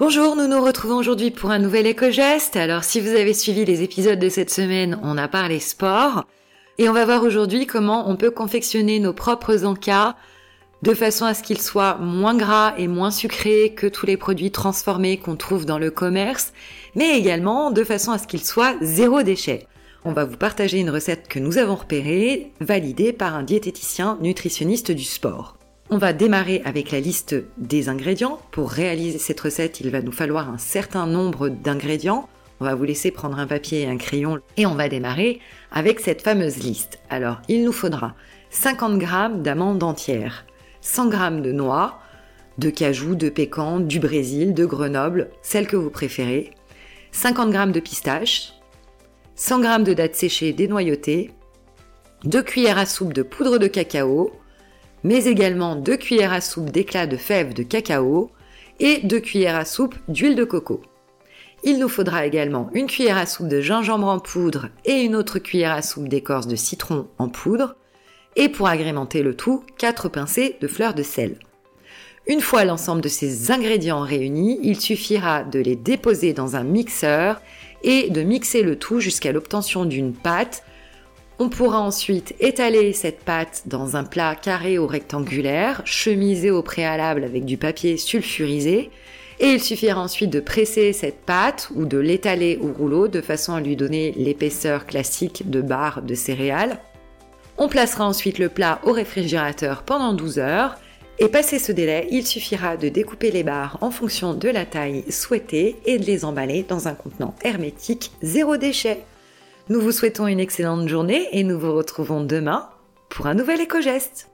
Bonjour, nous nous retrouvons aujourd'hui pour un nouvel éco-geste. Alors si vous avez suivi les épisodes de cette semaine, on a parlé sport. Et on va voir aujourd'hui comment on peut confectionner nos propres encas de façon à ce qu'ils soient moins gras et moins sucrés que tous les produits transformés qu'on trouve dans le commerce, mais également de façon à ce qu'ils soient zéro déchet. On va vous partager une recette que nous avons repérée, validée par un diététicien nutritionniste du sport. On va démarrer avec la liste des ingrédients. Pour réaliser cette recette, il va nous falloir un certain nombre d'ingrédients. On va vous laisser prendre un papier et un crayon et on va démarrer avec cette fameuse liste. Alors, il nous faudra 50 g d'amandes entières, 100 g de noix, de cajou, de pécan, du Brésil, de Grenoble, celle que vous préférez, 50 g de pistaches, 100 g de dattes séchées dénoyautées, 2 cuillères à soupe de poudre de cacao, mais également 2 cuillères à soupe d'éclat de fèves de cacao et 2 cuillères à soupe d'huile de coco. Il nous faudra également une cuillère à soupe de gingembre en poudre et une autre cuillère à soupe d'écorce de citron en poudre, et pour agrémenter le tout, 4 pincées de fleurs de sel. Une fois l'ensemble de ces ingrédients réunis, il suffira de les déposer dans un mixeur et de mixer le tout jusqu'à l'obtention d'une pâte on pourra ensuite étaler cette pâte dans un plat carré ou rectangulaire, chemisé au préalable avec du papier sulfurisé, et il suffira ensuite de presser cette pâte ou de l'étaler au rouleau de façon à lui donner l'épaisseur classique de barre de céréales. On placera ensuite le plat au réfrigérateur pendant 12 heures et passé ce délai, il suffira de découper les barres en fonction de la taille souhaitée et de les emballer dans un contenant hermétique zéro déchet. Nous vous souhaitons une excellente journée et nous vous retrouvons demain pour un nouvel éco-geste.